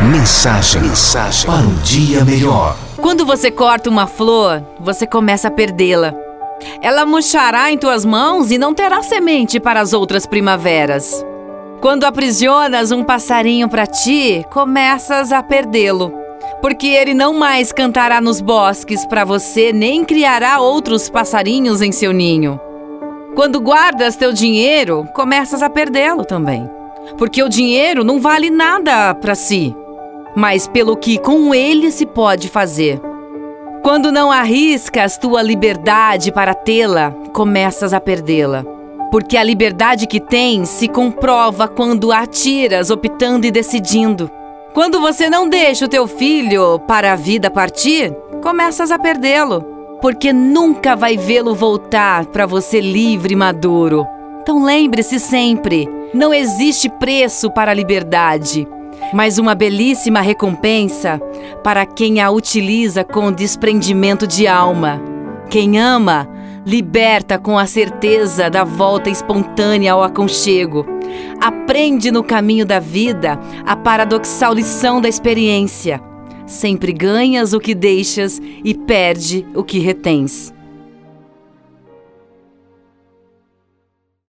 Mensagem, mensagem para um dia melhor. Quando você corta uma flor, você começa a perdê-la. Ela murchará em tuas mãos e não terá semente para as outras primaveras. Quando aprisionas um passarinho para ti, começas a perdê-lo. Porque ele não mais cantará nos bosques para você, nem criará outros passarinhos em seu ninho. Quando guardas teu dinheiro, começas a perdê-lo também. Porque o dinheiro não vale nada para si, mas pelo que com ele se pode fazer. Quando não arriscas tua liberdade para tê-la, começas a perdê-la. Porque a liberdade que tens se comprova quando a tiras, optando e decidindo. Quando você não deixa o teu filho para a vida partir, começas a perdê-lo. Porque nunca vai vê-lo voltar para você livre e maduro. Então lembre-se sempre: não existe preço para a liberdade mas uma belíssima recompensa para quem a utiliza com desprendimento de alma. Quem ama, liberta com a certeza da volta espontânea ao aconchego. Aprende no caminho da vida a paradoxal lição da experiência. Sempre ganhas o que deixas e perde o que retens.